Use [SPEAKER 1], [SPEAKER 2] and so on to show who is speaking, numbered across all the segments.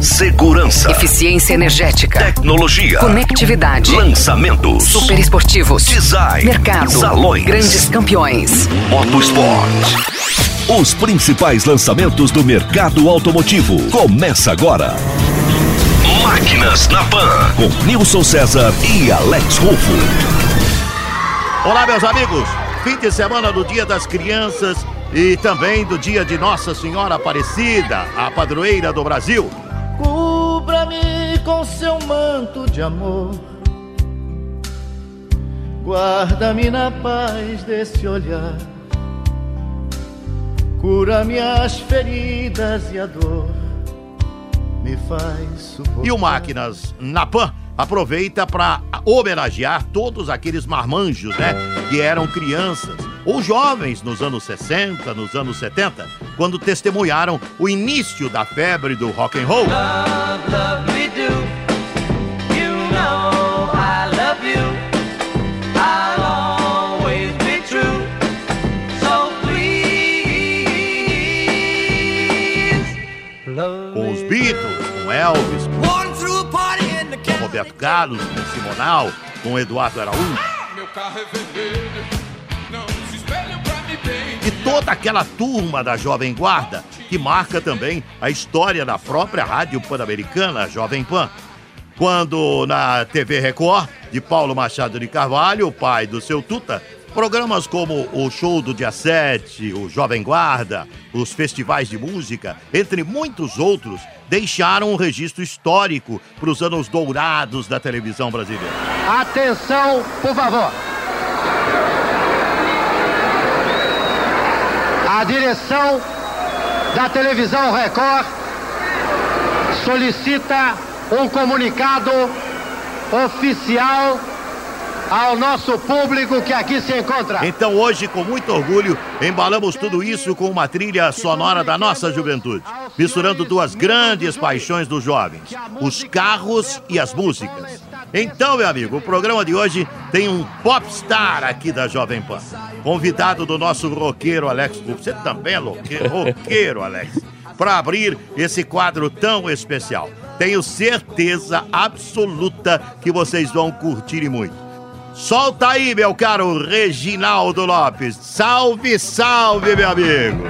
[SPEAKER 1] Segurança.
[SPEAKER 2] Eficiência energética.
[SPEAKER 1] Tecnologia.
[SPEAKER 2] Conectividade.
[SPEAKER 1] Lançamentos.
[SPEAKER 2] Super esportivos.
[SPEAKER 1] Design.
[SPEAKER 2] Mercado.
[SPEAKER 1] Salões.
[SPEAKER 2] Grandes campeões.
[SPEAKER 1] Motosport. Os principais lançamentos do mercado automotivo. Começa agora. Máquinas na Pan. Com Nilson César e Alex Rufo.
[SPEAKER 3] Olá, meus amigos. Fim de semana do Dia das Crianças e também do dia de Nossa Senhora Aparecida, a padroeira do Brasil.
[SPEAKER 4] Com seu manto de amor. Guarda-me na paz desse olhar. Cura minhas feridas e a dor me faz suportar.
[SPEAKER 3] E o Máquinas na Pan aproveita para homenagear todos aqueles marmanjos, né? Que eram crianças ou jovens nos anos 60, nos anos 70, quando testemunharam o início da febre do rock and roll.
[SPEAKER 4] Love, love me do. You know I love you. I'll always be true. So please. Love
[SPEAKER 3] Com os Beatles, com Elvis, com Roberto Carlos, com Simonal, com Eduardo Araújo.
[SPEAKER 5] Meu carro é vermelho, não se pra me bem.
[SPEAKER 3] E toda aquela turma da Jovem Guarda, que marca também a história da própria rádio pan-americana, Jovem Pan. Quando na TV Record, de Paulo Machado de Carvalho, o pai do seu Tuta, programas como o Show do Dia 7, o Jovem Guarda, os festivais de música, entre muitos outros, deixaram um registro histórico para os anos dourados da televisão brasileira.
[SPEAKER 4] Atenção, por favor. A direção da televisão Record solicita um comunicado oficial ao nosso público que aqui se encontra.
[SPEAKER 3] Então hoje, com muito orgulho, embalamos tudo isso com uma trilha sonora da nossa juventude, misturando duas grandes paixões dos jovens, os carros e as músicas. Então, meu amigo, o programa de hoje tem um popstar aqui da Jovem Pan, convidado do nosso roqueiro Alex. Você também é roqueiro, roqueiro Alex, para abrir esse quadro tão especial. Tenho certeza absoluta que vocês vão curtir e muito. Solta aí, meu caro Reginaldo Lopes. Salve, salve, meu amigo.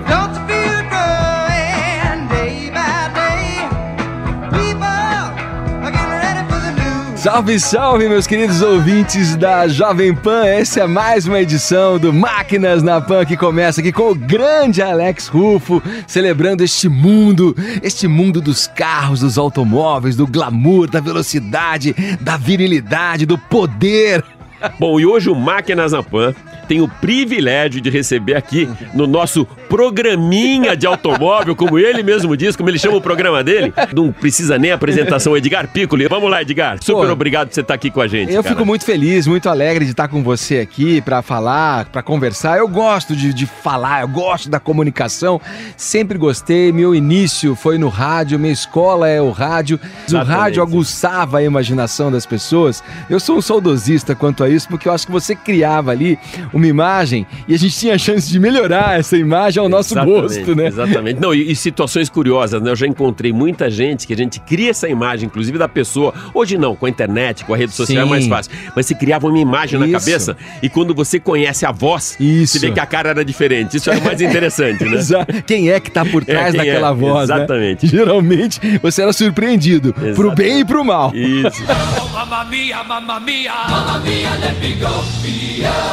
[SPEAKER 6] Salve, salve, meus queridos ouvintes da Jovem Pan. Essa é mais uma edição do Máquinas na Pan que começa aqui com o grande Alex Rufo, celebrando este mundo, este mundo dos carros, dos automóveis, do glamour, da velocidade, da virilidade, do poder.
[SPEAKER 7] Bom, e hoje o Máquinas na Pan tem o privilégio de receber aqui no nosso programinha de automóvel, como ele mesmo diz, como ele chama o programa dele. Não precisa nem apresentação, Edgar Piccoli. Vamos lá, Edgar. Super
[SPEAKER 6] Pô,
[SPEAKER 7] obrigado por você estar aqui com a gente.
[SPEAKER 6] Eu
[SPEAKER 7] cara.
[SPEAKER 6] fico muito feliz, muito alegre de estar com você aqui para falar, para conversar. Eu gosto de, de falar, eu gosto da comunicação. Sempre gostei. Meu início foi no rádio, minha escola é o rádio. O
[SPEAKER 7] Exatamente.
[SPEAKER 6] rádio aguçava a imaginação das pessoas. Eu sou um saudosista quanto a isso, porque eu acho que você criava ali uma imagem e a gente tinha a chance de melhorar essa imagem ao nosso
[SPEAKER 7] Exatamente,
[SPEAKER 6] gosto, né?
[SPEAKER 7] Exatamente. Não, e, e situações curiosas, né? Eu já encontrei muita gente que a gente cria essa imagem, inclusive da pessoa. Hoje não, com a internet, com a rede social
[SPEAKER 6] Sim.
[SPEAKER 7] é mais fácil. Mas se criava uma imagem na
[SPEAKER 6] Isso.
[SPEAKER 7] cabeça e quando você conhece a voz,
[SPEAKER 6] Isso.
[SPEAKER 7] você vê que a cara era diferente. Isso era mais interessante, né?
[SPEAKER 6] Exa- Quem é que tá por trás
[SPEAKER 7] quem é,
[SPEAKER 6] daquela voz, né?
[SPEAKER 7] exatamente.
[SPEAKER 6] Geralmente você era surpreendido, pro
[SPEAKER 7] Exatamente.
[SPEAKER 6] bem e pro mal.
[SPEAKER 7] Isso.
[SPEAKER 5] Mamma mia, mamma mia. Mamma mia, let me go.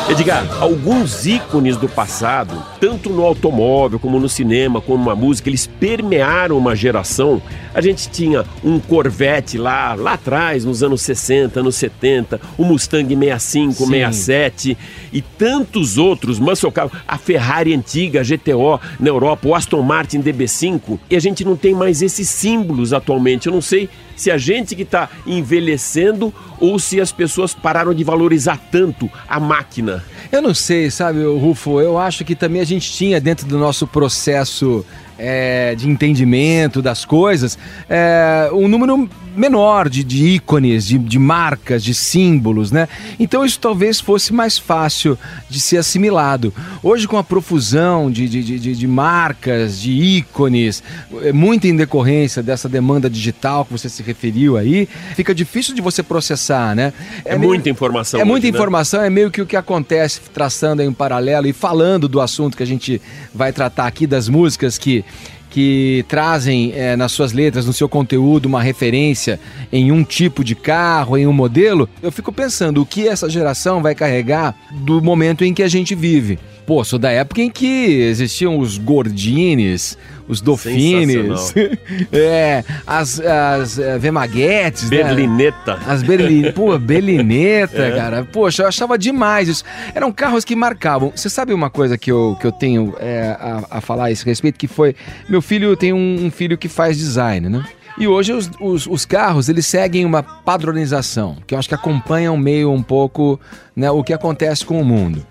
[SPEAKER 7] Edgar, alguns ícones do passado, tanto no automóvel como no cinema, como na música, eles permearam uma geração. A gente tinha um Corvette lá, lá atrás, nos anos 60, anos 70, o Mustang 65,
[SPEAKER 6] Sim.
[SPEAKER 7] 67 e tantos outros, muscle car, a Ferrari antiga, a GTO na Europa, o Aston Martin DB5, e a gente não tem mais esses símbolos atualmente. Eu não sei se a gente que está envelhecendo ou se as pessoas pararam de valorizar tanto a máquina.
[SPEAKER 6] Eu não sei, sabe, Rufo, eu acho que também a gente tinha dentro do nosso processo é, de entendimento das coisas é, um número menor de, de ícones, de, de marcas, de símbolos, né? Então isso talvez fosse mais fácil de ser assimilado. Hoje, com a profusão de, de, de, de marcas, de ícones, é, muito em decorrência dessa demanda digital que você se referiu aí, fica difícil de você processar, né?
[SPEAKER 7] É,
[SPEAKER 6] meio-
[SPEAKER 7] muita informação.
[SPEAKER 6] é muita
[SPEAKER 7] hoje, né?
[SPEAKER 6] informação, é meio que o que acontece, traçando aí um paralelo e falando do assunto que a gente vai tratar aqui, das músicas que, que trazem eh, nas suas letras, no seu conteúdo, uma referência em um tipo de carro, em um modelo. Eu fico pensando o que essa geração vai carregar do momento em que a gente vive. Pô, sou da época em que existiam os Gordines, os Dolphines, é, as, as eh, Vemaguetes, né?
[SPEAKER 7] Berlineta.
[SPEAKER 6] As Berlin... Pô, Berlineta,
[SPEAKER 7] É.
[SPEAKER 6] cara. Poxa, eu achava demais isso. Eram carros que marcavam. Você sabe uma coisa que eu, que eu tenho é, a, a falar a esse respeito? Que foi... Meu filho tem um, um filho que faz design, né? E hoje os, os, os carros, eles seguem uma padronização, que eu acho que acompanham meio um pouco né, o que acontece com o mundo.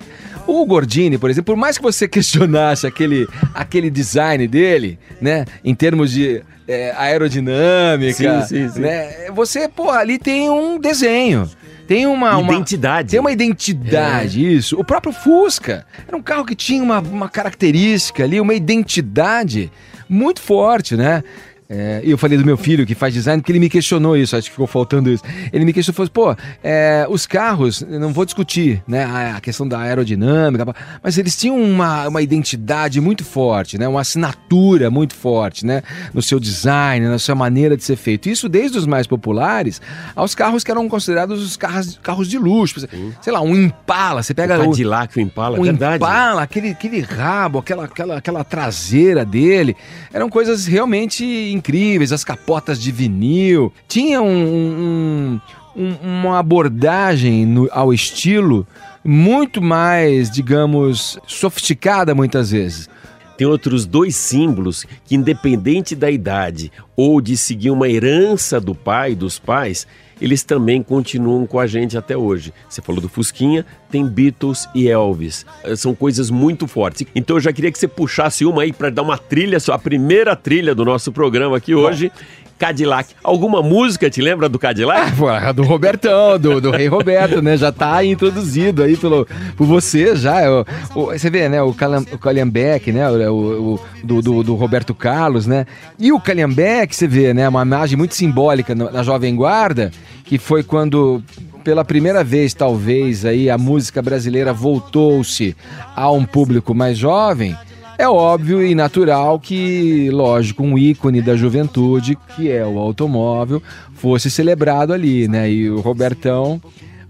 [SPEAKER 6] O Gordini, por exemplo, por mais que você questionasse aquele, aquele design dele, né, em termos de é, aerodinâmica,
[SPEAKER 7] Sim, sim, sim.
[SPEAKER 6] né, você, pô, ali tem um desenho. Tem uma, uma-
[SPEAKER 7] Identidade.
[SPEAKER 6] tem uma identidade, isso. O próprio Fusca era um carro que tinha uma, uma característica ali, uma identidade muito forte, né? É, e eu falei do meu filho que faz design, porque ele me questionou isso, acho que ficou faltando isso. Ele me questionou, falou, pô, é, os carros, não vou discutir, né, a, questão da aerodinâmica, mas eles tinham uma, uma identidade muito forte, né, uma assinatura muito forte, né, no seu design, na sua maneira de ser feito. Isso desde os mais populares aos carros que eram considerados os carros, carros de luxo. Sei lá, um Impala, você pega
[SPEAKER 7] O
[SPEAKER 6] o,
[SPEAKER 7] Cadillac, o Impala,
[SPEAKER 6] o
[SPEAKER 7] verdade.
[SPEAKER 6] Impala, aquele, aquele rabo, aquela, aquela, aquela traseira dele, eram coisas realmente incríveis, as capotas de vinil. Tinha um, um- um- uma abordagem no- ao estilo muito mais, digamos, sofisticada muitas vezes.
[SPEAKER 7] Tem outros dois símbolos que, independente da idade ou de seguir uma herança do pai, dos pais, eles também continuam com a gente até hoje. Você falou do Fusquinha, tem Beatles e Elvis. Eh, São coisas muito fortes. Então eu já queria que você puxasse uma aí para dar uma trilha, a primeira trilha do nosso programa aqui hoje. Cadillac. Alguma música te lembra do Cadillac?
[SPEAKER 6] Pô, a do Robertão, do, do Rei Roberto, né? Já tá introduzido aí pelo, por você já. O, o- você vê, né? O, Calam, o Calhambeck, né? O, o- do, do, do Roberto Carlos, né? E o Calhambeck, você vê, né? Uma imagem muito simbólica na Jovem Guarda, que foi quando pela primeira vez, talvez, aí a música brasileira voltou-se a um público mais jovem. É óbvio e natural que, lógico, um ícone da juventude, que é o automóvel, fosse celebrado ali, né? E o Robertão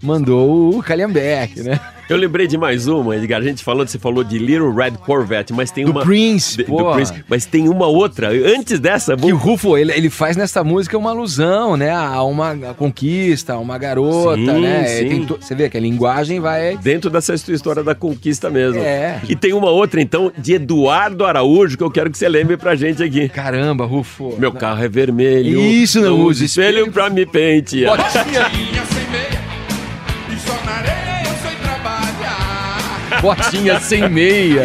[SPEAKER 6] mandou o Calhambeck, né?
[SPEAKER 7] Eu lembrei de mais uma, Edgar. A gente falando, você falou de Little Red Corvette, mas tem
[SPEAKER 6] Do
[SPEAKER 7] uma.
[SPEAKER 6] Prince,
[SPEAKER 7] de- do. Prince, mas tem uma outra. Antes dessa,
[SPEAKER 6] Que o Rufo, ele, ele faz nessa música uma alusão, né? A uma a conquista, a uma garota,
[SPEAKER 7] Sim,
[SPEAKER 6] né?
[SPEAKER 7] sim.
[SPEAKER 6] To- você vê que a linguagem vai...
[SPEAKER 7] dentro dessa história da conquista mesmo.
[SPEAKER 6] É.
[SPEAKER 7] E tem uma outra, então, de Eduardo Araújo, que eu quero que você lembre pra gente aqui.
[SPEAKER 6] Caramba, Rufo.
[SPEAKER 7] Meu carro é vermelho.
[SPEAKER 6] Isso, não uso
[SPEAKER 7] espelho
[SPEAKER 6] espelho.
[SPEAKER 7] pra me pentear.
[SPEAKER 6] Botinha,
[SPEAKER 5] Minha
[SPEAKER 6] botinha sem meia.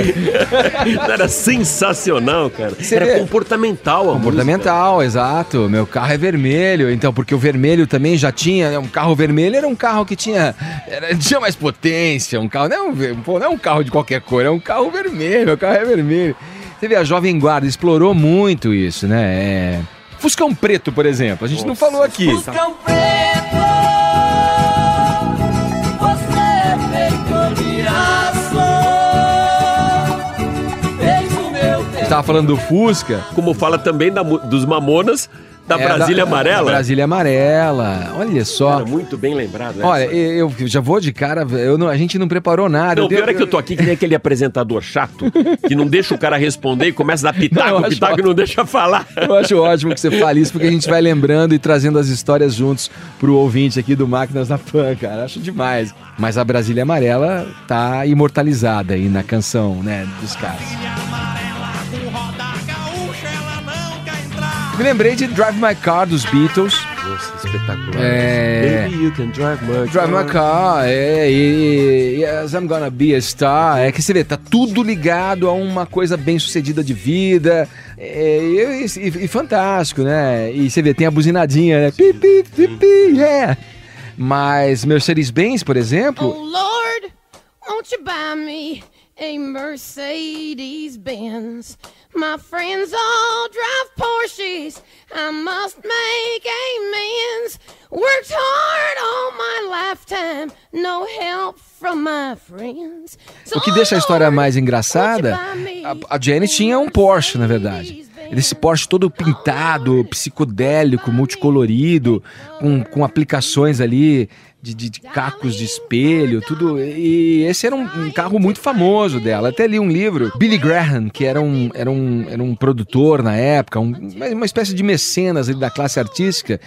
[SPEAKER 7] Era sensacional, cara.
[SPEAKER 6] Você
[SPEAKER 7] Era
[SPEAKER 6] vê?
[SPEAKER 7] comportamental a
[SPEAKER 6] Comportamental, exato. Meu carro é vermelho, então, porque o vermelho também já tinha, né, um carro vermelho era um carro que tinha, era- tinha mais potência, um carro, não é um, pô, não é um carro de qualquer cor, é um carro vermelho, meu carro é vermelho. Você vê, a Jovem Guarda explorou muito isso, né? É... Fuscão Preto, por exemplo, a gente não falou aqui.
[SPEAKER 4] Fuscão preto,
[SPEAKER 6] tava falando do Fusca.
[SPEAKER 7] Como fala também da dos Mamonas, da
[SPEAKER 6] é,
[SPEAKER 7] Brasília
[SPEAKER 6] da-
[SPEAKER 7] Amarela.
[SPEAKER 6] Brasília Amarela. Olha só.
[SPEAKER 7] Cara, muito bem lembrado, né?
[SPEAKER 6] Olha, eu eu já vou de cara, eu não- a gente não preparou nada.
[SPEAKER 7] Não, pior
[SPEAKER 6] tenho-
[SPEAKER 7] é que eu tô aqui que nem aquele apresentador chato que não deixa o cara responder e começa a dar pitaco,
[SPEAKER 6] Não,
[SPEAKER 7] pitaco e não deixa falar.
[SPEAKER 6] Eu acho ótimo que você fale isso, porque a gente vai lembrando e trazendo as histórias juntos pro ouvinte aqui do Máquinas na Pan, cara. Acho demais. Mas a Brasília Amarela tá imortalizada aí na canção, né, dos caras. Me lembrei de Drive My Car dos Beatles.
[SPEAKER 7] Nossa, espetacular.
[SPEAKER 6] É.
[SPEAKER 7] Baby, you can drive my
[SPEAKER 6] Drive My Car, é, e, e Yes, I'm Gonna Be a Star. É que você vê, tá tudo ligado a uma coisa bem sucedida de vida. É, e, e- e fantástico, né? E você vê, tem a buzinadinha, né? Pi, pi, pi, pi, yeah. Mas Mercedes-Benz, por exemplo,
[SPEAKER 8] Oh Lord, won't you buy me a Mercedes Benz? My friends all drive Porsches. I must make amends. Worked hard all my lifetime, no help from my friends. So,
[SPEAKER 6] o que deixa a história mais engraçada, a, a Janet tinha um Porsche, na verdade. Esse Porsche todo pintado, psicodélico, multicolorido, com, com aplicações ali de, de- de cacos de espelho, tudo. E esse era um, um carro muito famoso dela. Até li um livro, Billy Graham, que era um, era um, era um produtor na época, um- uma- espécie de mecenas da classe artística,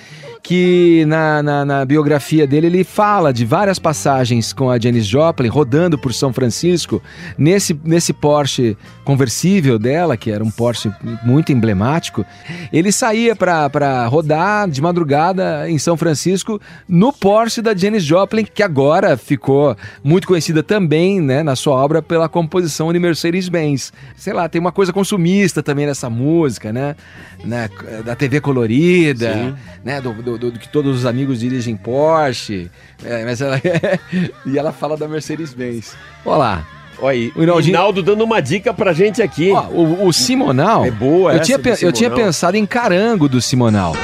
[SPEAKER 6] que na, na, na biografia dele ele fala de várias passagens com a Janis Joplin rodando por São Francisco nesse, nesse Porsche conversível dela, que era um Porsche muito emblemático. Ele saía para rodar de madrugada em São Francisco no Porsche da Janis Joplin, que agora ficou muito conhecida também né, na sua obra pela composição de Mercedes-Benz. Sei lá, tem uma coisa consumista também nessa música, né? né da TV colorida,
[SPEAKER 7] Sim.
[SPEAKER 6] né? Do, do- do- que todos os amigos dirigem Porsche. É, mas ela e ela fala da Mercedes-Benz. Olha lá.
[SPEAKER 7] Olha aí,
[SPEAKER 6] O
[SPEAKER 7] o
[SPEAKER 6] Rinaldinho-
[SPEAKER 7] Rinaldo dando uma dica pra gente aqui.
[SPEAKER 6] Ó, o, o Simonal.
[SPEAKER 7] É boa
[SPEAKER 6] eu
[SPEAKER 7] essa
[SPEAKER 6] tinha, eu tinha
[SPEAKER 7] Simonal.
[SPEAKER 6] pensado em carango do Simonal.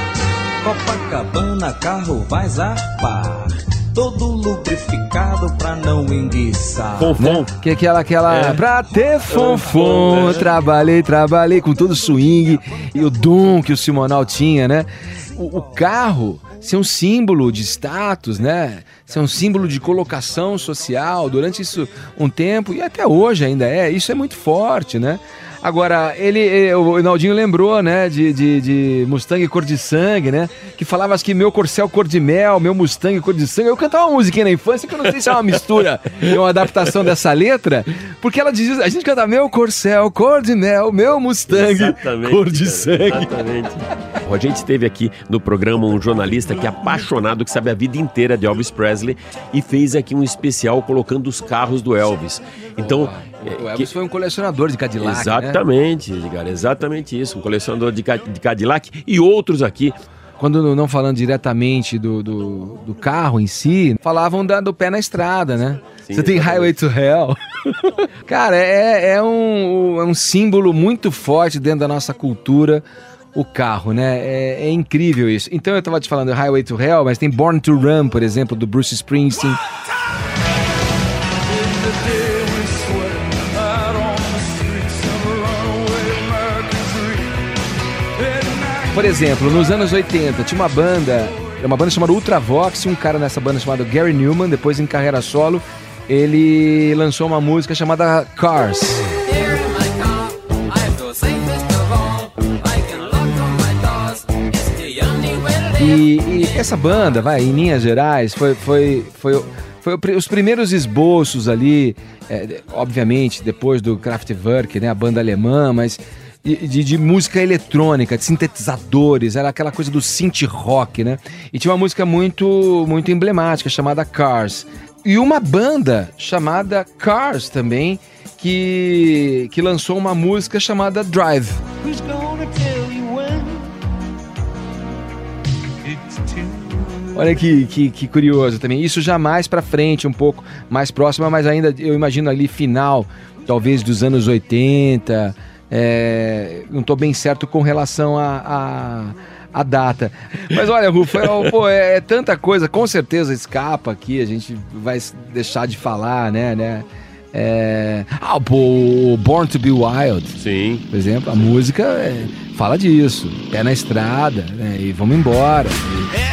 [SPEAKER 9] Copacabana, carro vai zapar. Todo lubrificado pra não enguiçar.
[SPEAKER 7] Fonfon.
[SPEAKER 6] Que é aquela, aquela.
[SPEAKER 7] É.
[SPEAKER 6] Pra ter fonfon,
[SPEAKER 7] né?
[SPEAKER 6] trabalhei, trabalhei com todo o swing e o dom que o Simonal tinha, né? O, o carro ser um símbolo de status, né? Ser um símbolo de colocação social durante isso um tempo e até hoje ainda é. Isso é muito forte, né? Agora, ele, o Rinaldinho lembrou, né, de, de, de Mustang cor de sangue, né? Que falava que meu corcel cor de mel, meu Mustang cor de sangue. Eu cantava uma musiquinha na infância que eu não sei se é uma mistura e uma adaptação dessa letra, porque ela dizia, a gente canta meu corcel cor de mel, meu Mustang
[SPEAKER 7] Exatamente,
[SPEAKER 6] cor de
[SPEAKER 7] cara,
[SPEAKER 6] sangue.
[SPEAKER 7] Exatamente. A gente teve aqui no programa um jornalista que é apaixonado, que sabe a vida inteira de Elvis Presley e fez aqui um especial colocando os carros do Elvis. Então,
[SPEAKER 6] O
[SPEAKER 7] é,
[SPEAKER 6] Elvis
[SPEAKER 7] que-
[SPEAKER 6] foi um colecionador de Cadillac, né?
[SPEAKER 7] exatamente, Edgar, exatamente isso, um colecionador de, de Cadillac e outros aqui.
[SPEAKER 6] Quando não- falando diretamente do, do, do carro em si, falavam da- do pé na estrada, né?
[SPEAKER 7] Sim,
[SPEAKER 6] Você tem
[SPEAKER 7] exatamente.
[SPEAKER 6] Highway to Hell. Cara, é, é, um, é um símbolo muito forte dentro da nossa cultura, o carro, né? É, é incrível isso. Então eu tava te falando Highway to Hell, mas tem Born to Run, por exemplo, do Bruce Springsteen. Por exemplo, nos anos 80 tinha uma banda, era uma banda chamada Ultravox, e um cara nessa banda chamado Gary Newman, depois em carreira solo, ele lançou uma música chamada Cars. E, e essa banda, vai, em linhas gerais, foi, foi, foi, foi os primeiros esboços ali, é, obviamente, depois do Kraftwerk, né, a banda alemã, mas de, de- música eletrônica, de sintetizadores, era aquela coisa do synth rock, né? E tinha uma música muito, muito emblemática chamada Cars. E uma banda chamada Cars também, que, que lançou uma música chamada Drive.
[SPEAKER 4] Who's gonna tell you when? It's too
[SPEAKER 6] Olha que, que, que curioso também. Isso já mais pra frente, um pouco mais próxima, mas ainda eu imagino ali final, talvez dos anos 80. É, não tô bem certo com relação a, a, a data. Mas olha, Rufo, é, pô, é, é tanta coisa, com certeza escapa aqui, a gente vai deixar de falar, né, né? É... Ah, o Born to Be Wild.
[SPEAKER 7] Sim.
[SPEAKER 6] Por exemplo, a música é, fala disso. Pé na estrada, né? E vamos embora. E-.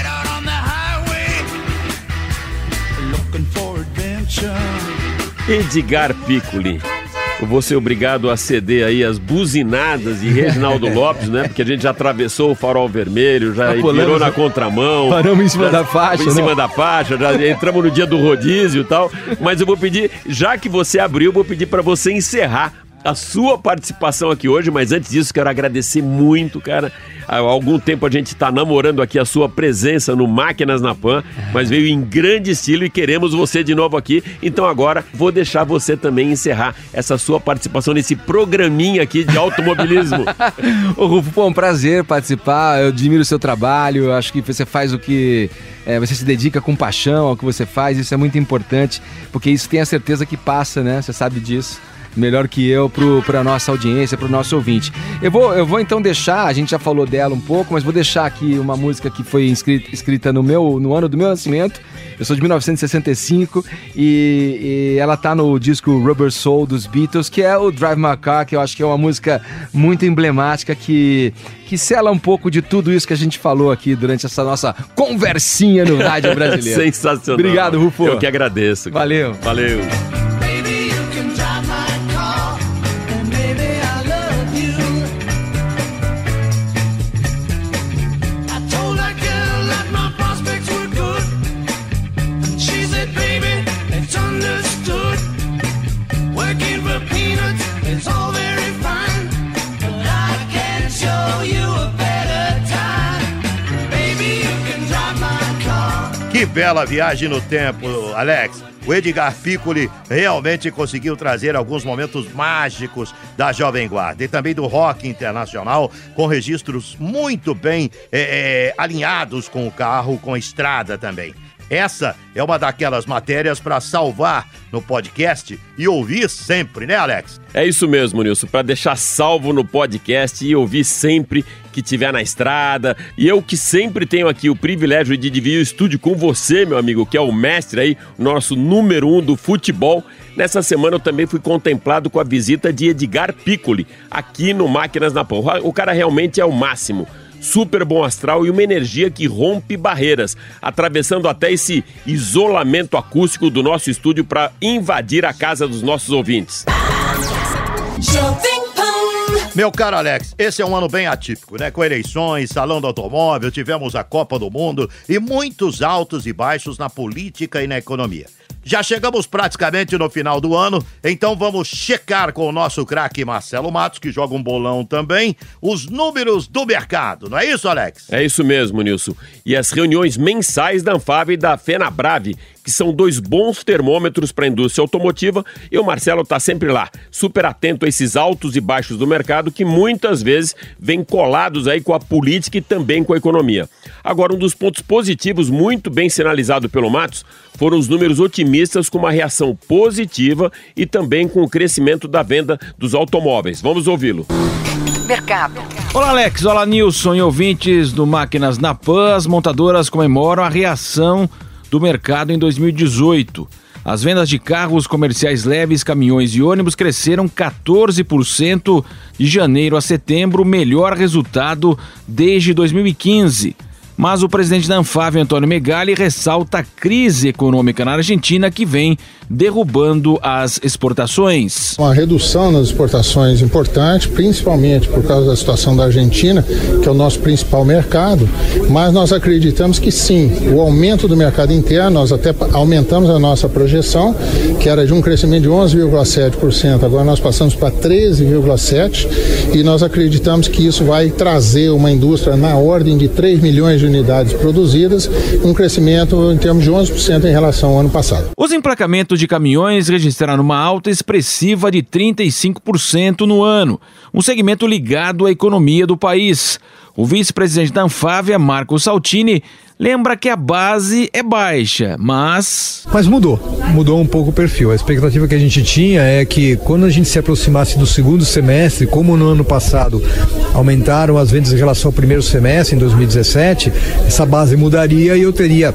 [SPEAKER 7] Edgar Piccoli. Eu vou ser obrigado a ceder aí as buzinadas de Reginaldo Lopes, né? Porque a gente já atravessou o farol vermelho, já
[SPEAKER 6] Já
[SPEAKER 7] virou na contramão.
[SPEAKER 6] Paramos em cima
[SPEAKER 7] já-
[SPEAKER 6] da faixa,
[SPEAKER 7] Em cima
[SPEAKER 6] né?
[SPEAKER 7] da faixa, já entramos no dia do rodízio e tal. Mas eu vou pedir, já que você abriu, eu vou pedir para você encerrar a sua participação aqui hoje, mas antes disso quero agradecer muito, cara. Há algum tempo a gente está namorando aqui a sua presença no Máquinas na Pan, mas veio em grande estilo e queremos você de novo aqui. Então agora vou deixar você também encerrar essa sua participação nesse programinha aqui de automobilismo.
[SPEAKER 6] Ô Rufo, é um prazer participar. Eu admiro o seu trabalho. Acho que você faz o que. é, você se dedica com paixão ao que você faz. Isso é muito importante, porque isso tem a certeza que passa, né? Você sabe disso. Melhor que eu para a nossa audiência, para o nosso ouvinte. Eu vou, eu vou então deixar, a gente já falou dela um pouco, mas vou deixar aqui uma música que foi escrita, escrita no, meu, no ano do meu nascimento. Eu sou de 1965 e, e ela tá no disco Rubber Soul dos Beatles, que é o Drive My Car, que eu acho que é uma música muito emblemática que, que sela um pouco de tudo isso que a gente falou aqui durante essa nossa conversinha no rádio brasileiro.
[SPEAKER 7] Sensacional.
[SPEAKER 6] Obrigado, Rufo.
[SPEAKER 7] Eu que agradeço. cara.
[SPEAKER 6] Valeu.
[SPEAKER 7] Valeu.
[SPEAKER 3] Bela viagem no tempo, Alex. O Edgar Piccoli realmente conseguiu trazer alguns momentos mágicos da Jovem Guarda e também do rock internacional, com registros muito bem é, é, alinhados com o carro, com a estrada também. Essa é uma daquelas matérias para salvar no podcast e ouvir sempre, né, Alex?
[SPEAKER 7] É isso mesmo, Nilson, para deixar salvo no podcast e ouvir sempre que tiver na estrada. E eu que sempre tenho aqui o privilégio de dividir o estúdio com você, meu amigo, que é o mestre aí, nosso número um do futebol. Nessa semana eu também fui contemplado com a visita de Edgar Piccoli aqui no Máquinas na Pão. O cara realmente é o máximo. Super bom astral e uma energia que rompe barreiras, atravessando até esse isolamento acústico do nosso estúdio para invadir a casa dos nossos ouvintes.
[SPEAKER 3] Meu caro Alex, esse é um ano bem atípico, né? Com eleições, salão do automóvel, tivemos a Copa do Mundo e muitos altos e baixos na política e na economia. Já chegamos praticamente no final do ano, então vamos checar com o nosso craque Marcelo Matos, que joga um bolão também, os números do mercado, não é isso, Alex?
[SPEAKER 7] É isso mesmo, Nilson. E as reuniões mensais da Anfave e da Fenabrave, que são dois bons termômetros para a indústria automotiva, e o Marcelo está sempre lá, super atento a esses altos e baixos do mercado que muitas vezes vêm colados aí com a política e também com a economia. Agora, um dos pontos positivos muito bem sinalizado pelo Matos foram os números otimistas com uma reação positiva e também com o crescimento da venda dos automóveis. Vamos ouvi-lo.
[SPEAKER 2] Mercado.
[SPEAKER 10] Olá, Alex. Olá, Nilson e ouvintes do Máquinas na Pan. As montadoras comemoram a reação do mercado em 2018. As vendas de carros comerciais leves, caminhões e ônibus cresceram 14% de janeiro a setembro, melhor resultado desde 2015. Mas o presidente da Anfave, Antônio Megali, ressalta a crise econômica na Argentina que vem derrubando as exportações.
[SPEAKER 11] Uma redução nas exportações importante, principalmente por causa da situação da Argentina, que é o nosso principal mercado, mas nós acreditamos que sim, o aumento do mercado interno, nós até aumentamos a nossa projeção, que era de um crescimento de 11,7%, agora nós passamos para 13,7% e nós acreditamos que isso vai trazer uma indústria na ordem de 3 milhões de unidades produzidas, um crescimento em termos de 11% em relação ao ano passado.
[SPEAKER 10] Os emplacamentos de caminhões registraram uma alta expressiva de 35% no ano, um segmento ligado à economia do país. O vice-presidente da Anfávia, Marco Saltini, lembra que a base é baixa, mas.
[SPEAKER 12] Mas mudou, mudou um pouco o perfil. A expectativa que a gente tinha é que quando a gente se aproximasse do segundo semestre, como no ano passado aumentaram as vendas em relação ao primeiro semestre, em 2017, essa base mudaria e eu teria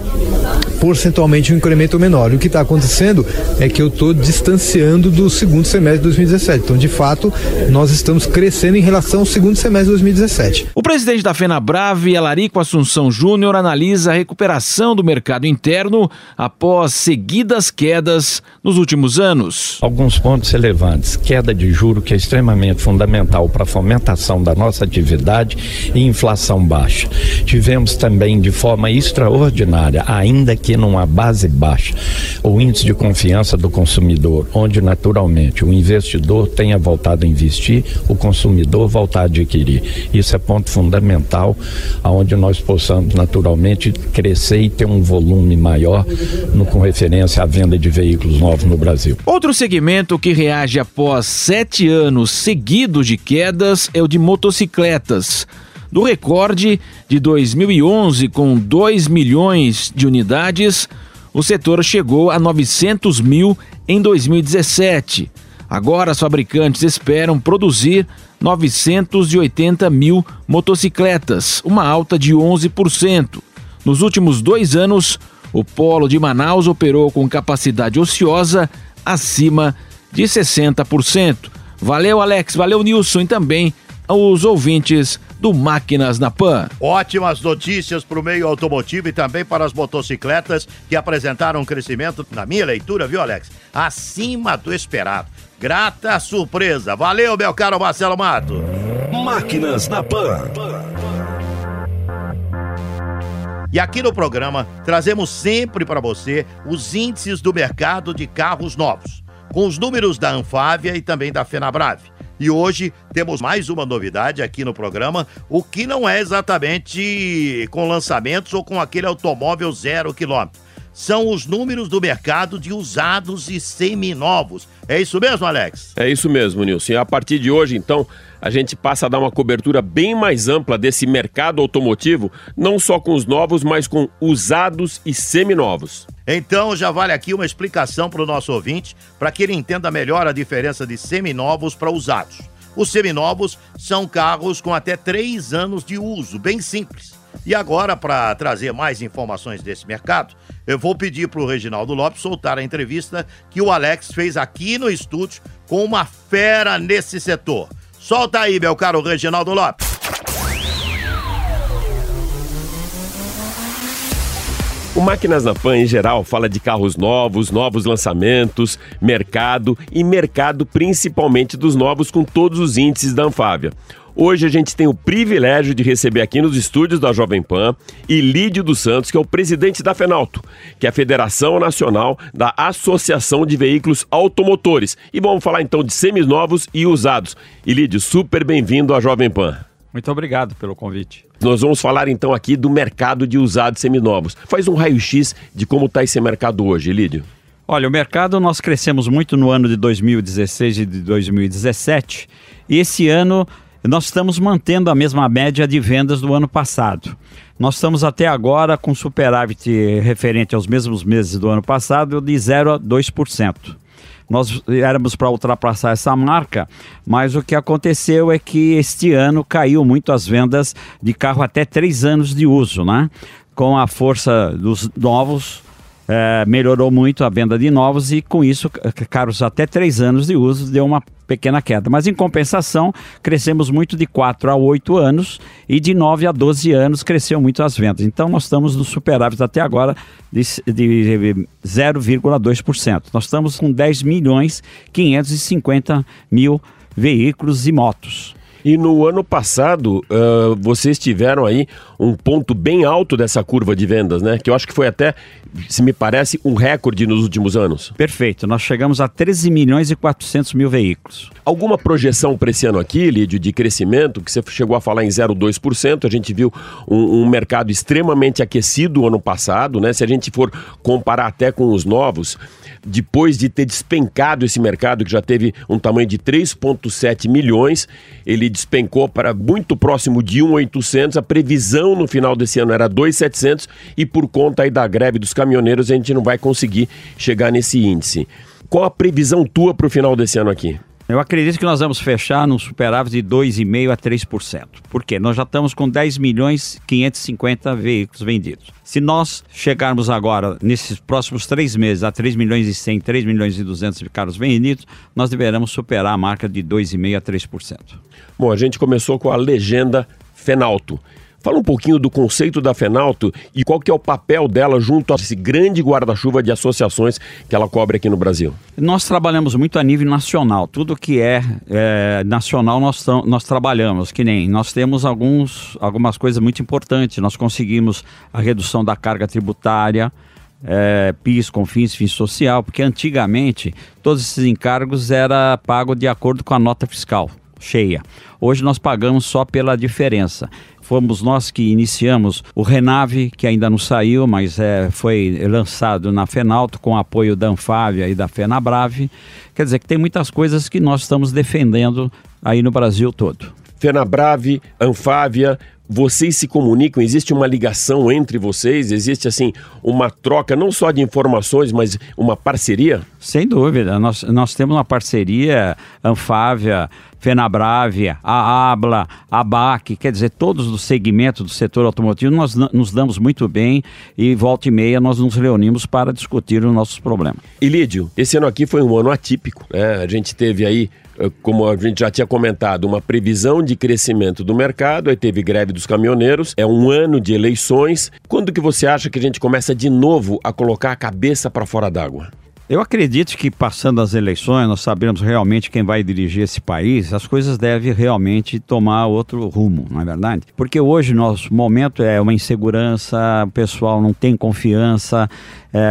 [SPEAKER 12] porcentualmente um incremento menor. E o que está acontecendo é que eu estou distanciando do segundo semestre de 2017. Então, de fato, nós estamos crescendo em relação ao segundo semestre de 2017.
[SPEAKER 10] O presidente da FenaBrave, Alarico Assunção Júnior, analisa a recuperação do mercado interno após seguidas quedas nos últimos anos.
[SPEAKER 13] Alguns pontos relevantes. Queda de juro, que é extremamente fundamental para a fomentação da nossa atividade e inflação baixa. Tivemos também, de forma extraordinária, ainda que numa base baixa, o índice de confiança do consumidor, onde naturalmente o investidor tenha voltado a investir, o consumidor voltar a adquirir. Isso é ponto fundamental, aonde nós possamos naturalmente crescer e ter um volume maior no, com referência à venda de veículos novos no Brasil.
[SPEAKER 10] Outro segmento que reage após sete anos seguidos de quedas é o de motocicletas. Do recorde de 2011, com 2 milhões de unidades, o setor chegou a 900 mil em 2017. Agora, as fabricantes esperam produzir 980 mil motocicletas, uma alta de 11%. Nos últimos dois anos, o polo de Manaus operou com capacidade ociosa acima de 60%. Valeu, Alex, valeu, Nilson, e também aos ouvintes do Máquinas na Pan.
[SPEAKER 3] Ótimas notícias para o meio automotivo e também para as motocicletas que apresentaram um crescimento, na minha leitura, viu, Alex? Acima do esperado. Grata surpresa. Valeu, meu caro Marcelo Mato.
[SPEAKER 1] Máquinas na Pan.
[SPEAKER 3] E aqui no programa trazemos sempre para você os índices do mercado de carros novos, com os números da Anfávia e também da Fenabrave. E hoje temos mais uma novidade aqui no programa, o que não é exatamente com lançamentos ou com aquele automóvel zero quilômetro. São os números do mercado de usados e seminovos. É isso mesmo, Alex?
[SPEAKER 7] É isso mesmo, Nilson. A partir de hoje, então, a gente passa a dar uma cobertura bem mais ampla desse mercado automotivo, não só com os novos, mas com usados e seminovos.
[SPEAKER 3] Então já vale aqui uma explicação para o nosso ouvinte, para que ele entenda melhor a diferença de seminovos para usados. Os seminovos são carros com até três anos de uso, bem simples. E agora, para trazer mais informações desse mercado, eu vou pedir para o Reginaldo Lopes soltar a entrevista que o Alex fez aqui no estúdio com uma fera nesse setor. Solta aí, meu caro Reginaldo Lopes.
[SPEAKER 7] O Máquinas na Pan, em geral, fala de carros novos, novos lançamentos, mercado e mercado principalmente dos novos com todos os índices da Anfávia. Hoje a gente tem o privilégio de receber aqui nos estúdios da Jovem Pan Ilídio dos Santos, que é o presidente da Fenalto, que é a Federação Nacional da Associação de Veículos Automotores. E vamos falar então de seminovos e usados. Ilídio, super bem-vindo à Jovem Pan.
[SPEAKER 14] Muito obrigado pelo convite.
[SPEAKER 7] Nós vamos falar então aqui do mercado de usados seminovos. Faz um raio-x de como está esse mercado hoje, Lídio.
[SPEAKER 14] Olha, o mercado nós crescemos muito no ano de 2016 e de 2017. E esse ano nós estamos mantendo a mesma média de vendas do ano passado. Nós estamos até agora com superávit referente aos mesmos meses do ano passado de 0 a 2%. Nós éramos para ultrapassar essa marca, mas o que aconteceu é que este ano caiu muito as vendas de carro até três anos de uso, né? Com a força dos novos, eh, melhorou muito a venda de novos e com isso carros até três anos de uso deu uma pequena queda. Mas em compensação, crescemos muito de 4 a 8 anos e de 9 a 12 anos cresceu muito as vendas. Então nós estamos no superávit até agora de, de 0,2%. Nós estamos com 10 milhões 550 mil veículos e motos.
[SPEAKER 7] E no ano passado, ah, vocês tiveram aí um ponto bem alto dessa curva de vendas, né? Que eu acho que foi até, se me parece, um recorde nos últimos anos.
[SPEAKER 14] Perfeito, nós chegamos a 13 milhões e 400 mil veículos.
[SPEAKER 7] Alguma projeção para esse ano aqui, Lídio, de crescimento, que você chegou a falar em 0,2%, a gente viu um, um mercado extremamente aquecido ano passado, né? Se a gente for comparar até com os novos, depois de ter despencado esse mercado, que já teve um tamanho de 3,7 milhões, ele despencou para muito próximo de 1,800. A previsão no final desse ano era 2,700 e por conta aí da greve dos caminhoneiros a gente não vai conseguir chegar nesse índice. Qual a previsão tua para o final desse ano aqui?
[SPEAKER 14] Eu acredito que nós vamos fechar num superávit de 2,5% a 3%. Por quê? Nós já estamos com 10 milhões 550 veículos vendidos. Se nós chegarmos agora, nesses próximos três meses, a 3 milhões e 100, 3 milhões e 200 de carros vendidos, nós deveremos superar a marca de 2,5% a 3%.
[SPEAKER 7] Bom, a gente começou com a legenda Fenalto. Fala um pouquinho do conceito da Fenalto e qual que é o papel dela junto a esse grande guarda-chuva de associações que ela cobre aqui no Brasil.
[SPEAKER 14] Nós trabalhamos muito a nível nacional. Tudo que é, é, nacional nós, nós trabalhamos. Que nem nós temos alguns, algumas coisas muito importantes. Nós conseguimos a redução da carga tributária, é, PIS, CONFINS, FIS social, porque antigamente todos esses encargos era pago de acordo com a nota fiscal cheia. Hoje nós pagamos só pela diferença. Fomos nós que iniciamos o Renave, que ainda não saiu, mas é, foi lançado na Fenalto com apoio da Anfávia e da Fenabrave. Quer dizer que tem muitas coisas que nós estamos defendendo aí no Brasil todo.
[SPEAKER 7] Fenabrave, Anfávia, vocês se comunicam? Existe uma ligação entre vocês? Existe, assim, uma troca não só de informações, mas uma parceria?
[SPEAKER 14] Sem dúvida. Nós, nós temos uma parceria Anfávia, Fenabrave, a Abla, a BAC, quer dizer, todos do segmento do setor automotivo, nós nos damos muito bem e volta e meia nós nos reunimos para discutir os nossos problemas.
[SPEAKER 7] E Lídio, esse ano aqui foi um ano atípico, né? A gente teve aí, eh, como a gente já tinha comentado, uma previsão de crescimento do mercado, aí teve greve dos caminhoneiros, é um ano de eleições. Quando que você acha que a gente começa de novo a colocar a cabeça para fora d'água?
[SPEAKER 14] Eu acredito que passando as eleições, nós sabemos realmente quem vai dirigir esse país, as coisas devem realmente tomar outro rumo, não é verdade? Porque hoje nosso momento é uma insegurança, o pessoal não tem confiança.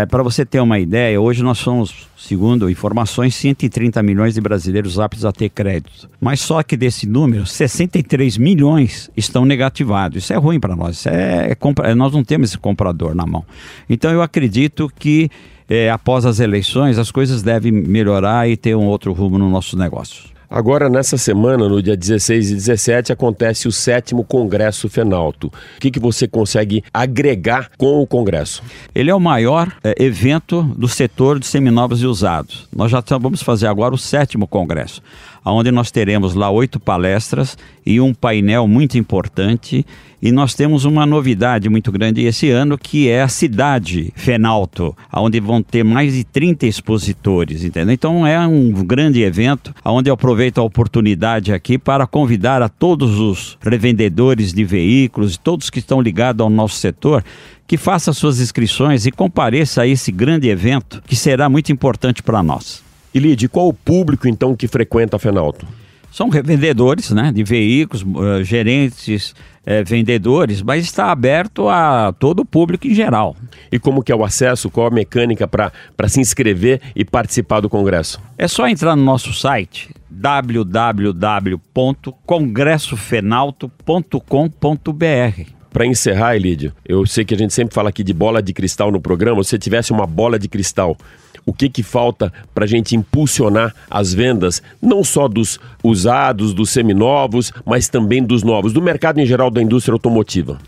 [SPEAKER 14] Para você ter uma ideia, hoje nós somos, segundo informações, 130 milhões de brasileiros aptos a ter crédito. Mas só que desse número, 63 milhões estão negativados. Isso é ruim para nós. É, é compra- nós não temos esse comprador na mão. Então eu acredito que é, após as eleições, as coisas devem melhorar e ter um outro rumo no nosso negócio.
[SPEAKER 7] Agora, nessa semana, no dia 16 e 17, acontece o sétimo Congresso Fenalto. O que, que você consegue agregar com o Congresso?
[SPEAKER 14] Ele é o maior é, evento do setor de seminovos e usados. Nós já vamos fazer agora o sétimo congresso, onde nós teremos lá oito palestras e um painel muito importante. E nós temos uma novidade muito grande esse ano, que é a cidade Fenalto, onde vão ter mais de 30 expositores, entendeu? Então é um grande evento, onde eu aproveito a oportunidade aqui para convidar a todos os revendedores de veículos, todos que estão ligados ao nosso setor, que faça suas inscrições e compareça a esse grande evento, que será muito importante para nós.
[SPEAKER 7] E Lid, qual o público então que frequenta a Fenalto?
[SPEAKER 14] São revendedores né, de veículos, eh, gerentes, eh, vendedores, mas está aberto a todo o público em geral.
[SPEAKER 7] E como que é o acesso? Qual a mecânica para se inscrever e participar do congresso?
[SPEAKER 14] É só entrar no nosso site www.congressofenalto.com.br.
[SPEAKER 7] Para encerrar, Elídio, eu sei que a gente sempre fala aqui de bola de cristal no programa. Se você tivesse uma bola de cristal, o que que falta para a gente impulsionar as vendas, não só dos usados, dos seminovos, mas também dos novos, do mercado em geral da indústria automotiva?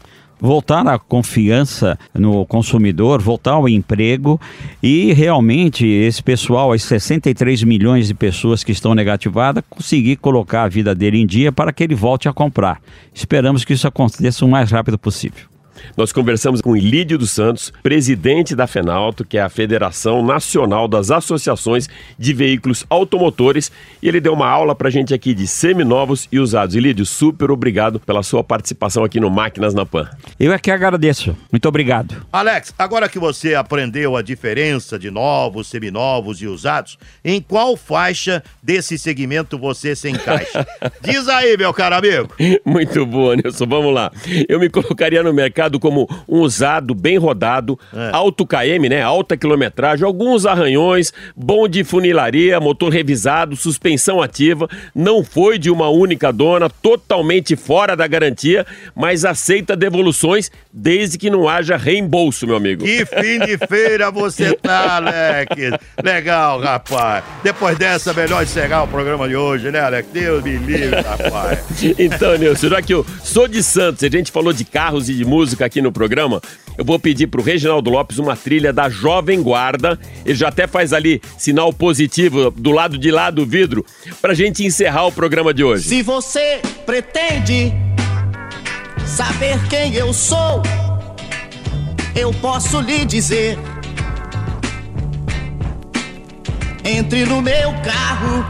[SPEAKER 14] voltar a confiança no consumidor, voltar ao emprego e realmente esse pessoal, as 63 milhões de pessoas que estão negativadas, conseguir colocar a vida dele em dia para que ele volte a comprar. Esperamos que isso aconteça o mais rápido possível.
[SPEAKER 7] Nós conversamos com Ilídio dos Santos, presidente da FENALTO, que é a Federação Nacional das Associações de Veículos Automotores, e ele deu uma aula pra gente aqui de seminovos e usados. Ilídio, super obrigado pela sua participação aqui no Máquinas na Pan.
[SPEAKER 14] Eu é que agradeço. Muito obrigado.
[SPEAKER 3] Alex, agora que você aprendeu a diferença de novos, seminovos e usados, em qual faixa desse segmento você se encaixa? Diz aí, meu caro amigo.
[SPEAKER 7] Muito boa, Nilson. Vamos lá. Eu me colocaria no mercado como um usado bem rodado, alto KM, né? Alta quilometragem, alguns arranhões, bom de funilaria, motor revisado, suspensão ativa, não foi de uma única dona, totalmente fora da garantia, mas aceita devoluções desde que não haja reembolso, meu amigo.
[SPEAKER 3] Que fim de feira você tá, Alex. Legal, rapaz. Depois dessa, melhor encerrar o programa de hoje, né, Alex? Deus me livre, rapaz.
[SPEAKER 7] Então, Nilson, já que eu sou de Santos, a gente falou de carros e de música, música aqui no programa, eu vou pedir pro Reginaldo Lopes uma trilha da Jovem Guarda. Ele já até faz ali sinal positivo do lado de lá do vidro pra gente encerrar o programa de hoje.
[SPEAKER 4] Se você pretende saber quem eu sou, eu posso lhe dizer. Entre no meu carro,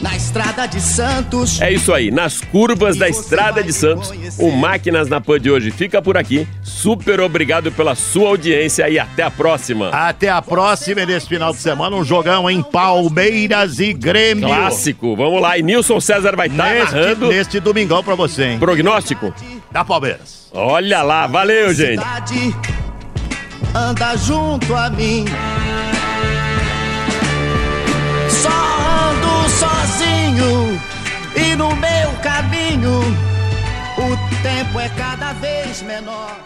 [SPEAKER 4] na estrada de Santos.
[SPEAKER 7] É isso aí, nas curvas da Estrada de Santos, o Máquinas na Pan de hoje fica por aqui. Super obrigado pela sua audiência e até a próxima.
[SPEAKER 3] Até a próxima e nesse final de semana um jogão em Palmeiras e Grêmio.
[SPEAKER 7] Clássico, vamos lá. E Nilson César vai estar
[SPEAKER 3] Neste,
[SPEAKER 7] narrando.
[SPEAKER 3] neste domingão pra você, hein?
[SPEAKER 7] Prognóstico?
[SPEAKER 3] Da Palmeiras.
[SPEAKER 7] Olha lá, valeu, gente.
[SPEAKER 4] Cidade anda junto a mim. Sozinho e no meu caminho o tempo é cada vez menor.